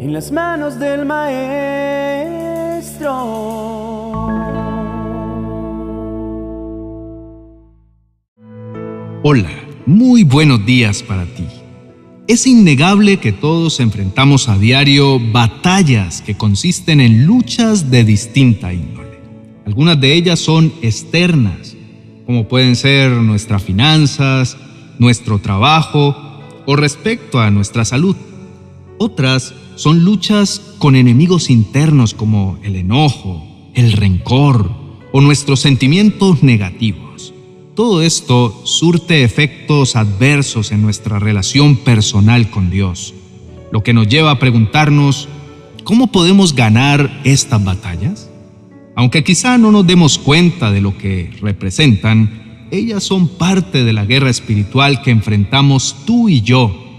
en las manos del Maestro. Hola, muy buenos días para ti. Es innegable que todos enfrentamos a diario batallas que consisten en luchas de distinta índole. Algunas de ellas son externas, como pueden ser nuestras finanzas, nuestro trabajo o respecto a nuestra salud. Otras son luchas con enemigos internos como el enojo, el rencor o nuestros sentimientos negativos. Todo esto surte efectos adversos en nuestra relación personal con Dios, lo que nos lleva a preguntarnos, ¿cómo podemos ganar estas batallas? Aunque quizá no nos demos cuenta de lo que representan, ellas son parte de la guerra espiritual que enfrentamos tú y yo,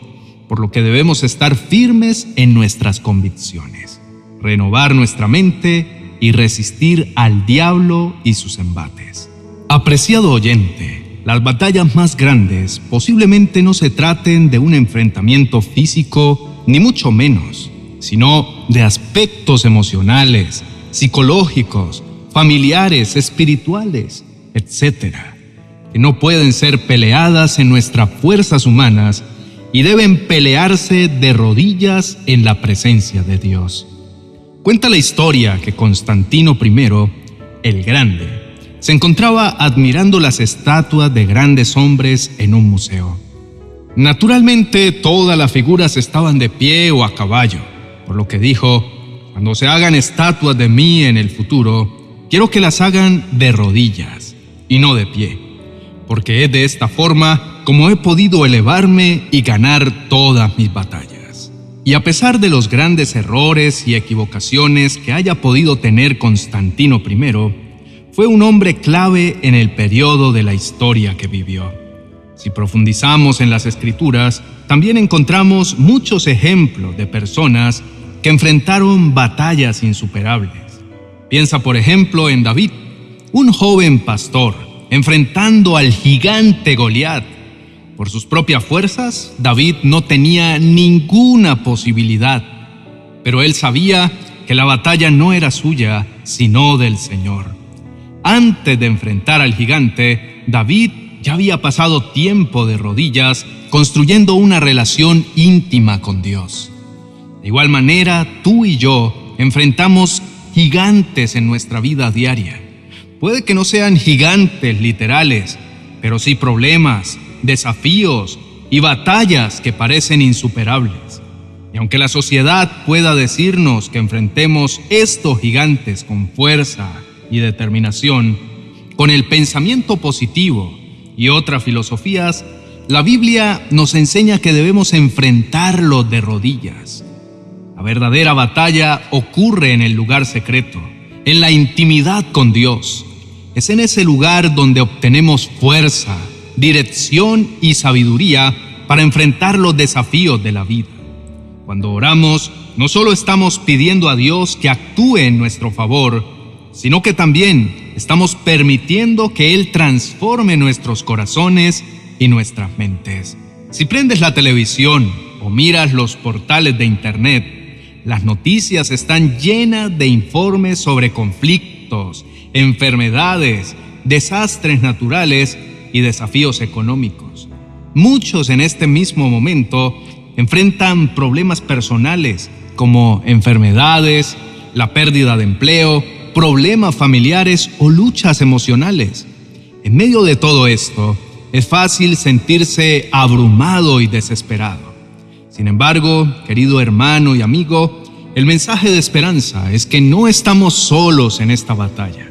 por lo que debemos estar firmes en nuestras convicciones, renovar nuestra mente y resistir al diablo y sus embates. Apreciado oyente, las batallas más grandes posiblemente no se traten de un enfrentamiento físico, ni mucho menos, sino de aspectos emocionales, psicológicos, familiares, espirituales, etc., que no pueden ser peleadas en nuestras fuerzas humanas y deben pelearse de rodillas en la presencia de Dios. Cuenta la historia que Constantino I, el Grande, se encontraba admirando las estatuas de grandes hombres en un museo. Naturalmente, todas las figuras estaban de pie o a caballo, por lo que dijo, cuando se hagan estatuas de mí en el futuro, quiero que las hagan de rodillas y no de pie, porque es de esta forma como he podido elevarme y ganar todas mis batallas. Y a pesar de los grandes errores y equivocaciones que haya podido tener Constantino I, fue un hombre clave en el periodo de la historia que vivió. Si profundizamos en las escrituras, también encontramos muchos ejemplos de personas que enfrentaron batallas insuperables. Piensa, por ejemplo, en David, un joven pastor enfrentando al gigante Goliat. Por sus propias fuerzas, David no tenía ninguna posibilidad, pero él sabía que la batalla no era suya, sino del Señor. Antes de enfrentar al gigante, David ya había pasado tiempo de rodillas construyendo una relación íntima con Dios. De igual manera, tú y yo enfrentamos gigantes en nuestra vida diaria. Puede que no sean gigantes literales, pero sí problemas, desafíos y batallas que parecen insuperables. Y aunque la sociedad pueda decirnos que enfrentemos estos gigantes con fuerza, y determinación, con el pensamiento positivo y otras filosofías, la Biblia nos enseña que debemos enfrentarlo de rodillas. La verdadera batalla ocurre en el lugar secreto, en la intimidad con Dios. Es en ese lugar donde obtenemos fuerza, dirección y sabiduría para enfrentar los desafíos de la vida. Cuando oramos, no solo estamos pidiendo a Dios que actúe en nuestro favor, sino que también estamos permitiendo que Él transforme nuestros corazones y nuestras mentes. Si prendes la televisión o miras los portales de Internet, las noticias están llenas de informes sobre conflictos, enfermedades, desastres naturales y desafíos económicos. Muchos en este mismo momento enfrentan problemas personales como enfermedades, la pérdida de empleo, problemas familiares o luchas emocionales. En medio de todo esto, es fácil sentirse abrumado y desesperado. Sin embargo, querido hermano y amigo, el mensaje de esperanza es que no estamos solos en esta batalla.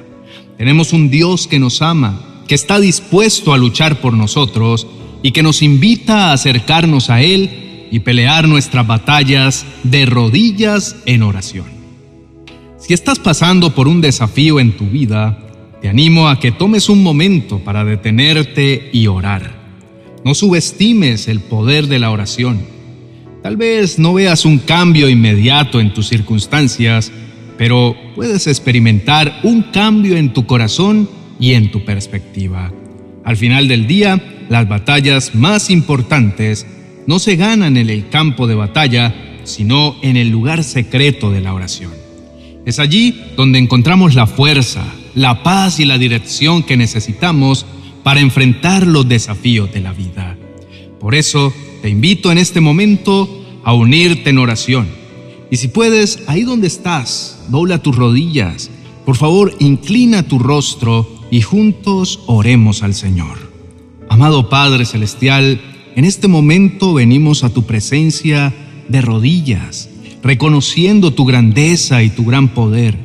Tenemos un Dios que nos ama, que está dispuesto a luchar por nosotros y que nos invita a acercarnos a Él y pelear nuestras batallas de rodillas en oración. Si estás pasando por un desafío en tu vida, te animo a que tomes un momento para detenerte y orar. No subestimes el poder de la oración. Tal vez no veas un cambio inmediato en tus circunstancias, pero puedes experimentar un cambio en tu corazón y en tu perspectiva. Al final del día, las batallas más importantes no se ganan en el campo de batalla, sino en el lugar secreto de la oración. Es allí donde encontramos la fuerza, la paz y la dirección que necesitamos para enfrentar los desafíos de la vida. Por eso te invito en este momento a unirte en oración. Y si puedes, ahí donde estás, dobla tus rodillas. Por favor, inclina tu rostro y juntos oremos al Señor. Amado Padre Celestial, en este momento venimos a tu presencia de rodillas, reconociendo tu grandeza y tu gran poder.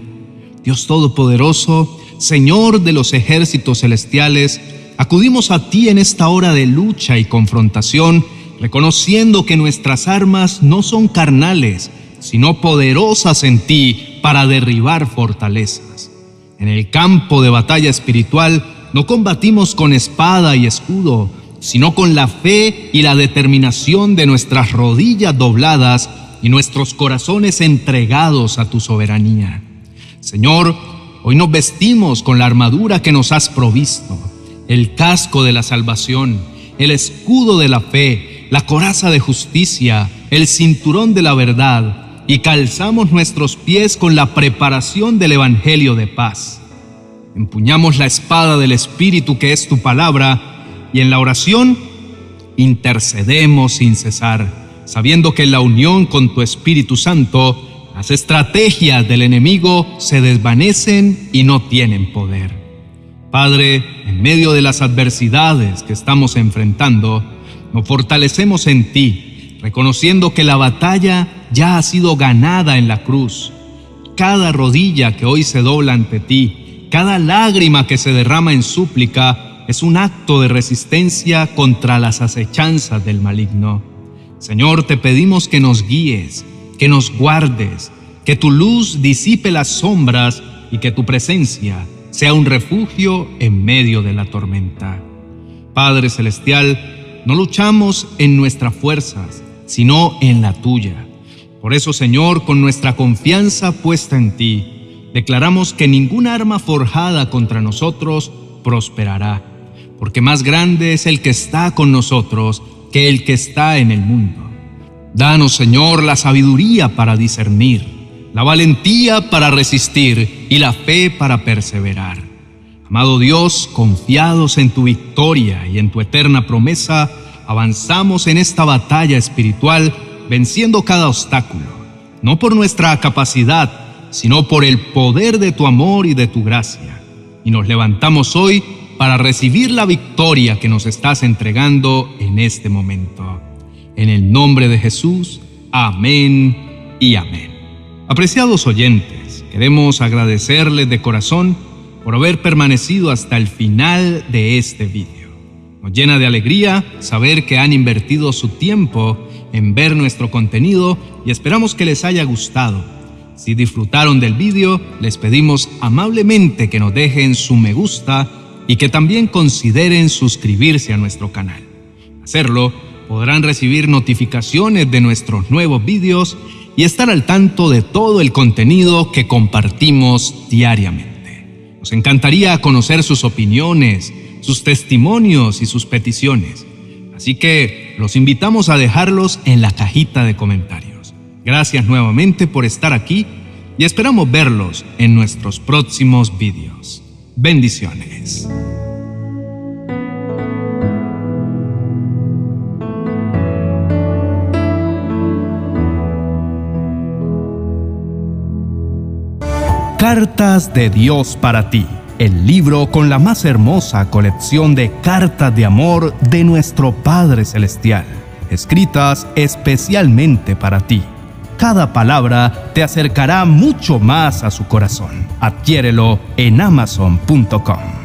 Dios Todopoderoso, Señor de los ejércitos celestiales, acudimos a ti en esta hora de lucha y confrontación, reconociendo que nuestras armas no son carnales, sino poderosas en ti para derribar fortalezas. En el campo de batalla espiritual no combatimos con espada y escudo, sino con la fe y la determinación de nuestras rodillas dobladas y nuestros corazones entregados a tu soberanía. Señor, hoy nos vestimos con la armadura que nos has provisto, el casco de la salvación, el escudo de la fe, la coraza de justicia, el cinturón de la verdad, y calzamos nuestros pies con la preparación del Evangelio de paz. Empuñamos la espada del Espíritu que es tu palabra, y en la oración intercedemos sin cesar sabiendo que en la unión con tu Espíritu Santo, las estrategias del enemigo se desvanecen y no tienen poder. Padre, en medio de las adversidades que estamos enfrentando, nos fortalecemos en ti, reconociendo que la batalla ya ha sido ganada en la cruz. Cada rodilla que hoy se dobla ante ti, cada lágrima que se derrama en súplica, es un acto de resistencia contra las acechanzas del maligno. Señor, te pedimos que nos guíes, que nos guardes, que tu luz disipe las sombras y que tu presencia sea un refugio en medio de la tormenta. Padre Celestial, no luchamos en nuestras fuerzas, sino en la tuya. Por eso, Señor, con nuestra confianza puesta en ti, declaramos que ningún arma forjada contra nosotros prosperará, porque más grande es el que está con nosotros que el que está en el mundo. Danos, Señor, la sabiduría para discernir, la valentía para resistir y la fe para perseverar. Amado Dios, confiados en tu victoria y en tu eterna promesa, avanzamos en esta batalla espiritual venciendo cada obstáculo, no por nuestra capacidad, sino por el poder de tu amor y de tu gracia. Y nos levantamos hoy para recibir la victoria que nos estás entregando en este momento. En el nombre de Jesús, amén y amén. Apreciados oyentes, queremos agradecerles de corazón por haber permanecido hasta el final de este vídeo. Nos llena de alegría saber que han invertido su tiempo en ver nuestro contenido y esperamos que les haya gustado. Si disfrutaron del vídeo, les pedimos amablemente que nos dejen su me gusta y que también consideren suscribirse a nuestro canal. Hacerlo podrán recibir notificaciones de nuestros nuevos vídeos y estar al tanto de todo el contenido que compartimos diariamente. Nos encantaría conocer sus opiniones, sus testimonios y sus peticiones. Así que los invitamos a dejarlos en la cajita de comentarios. Gracias nuevamente por estar aquí y esperamos verlos en nuestros próximos vídeos. Bendiciones. Cartas de Dios para ti, el libro con la más hermosa colección de cartas de amor de nuestro Padre Celestial, escritas especialmente para ti. Cada palabra te acercará mucho más a su corazón. Adquiérelo en amazon.com.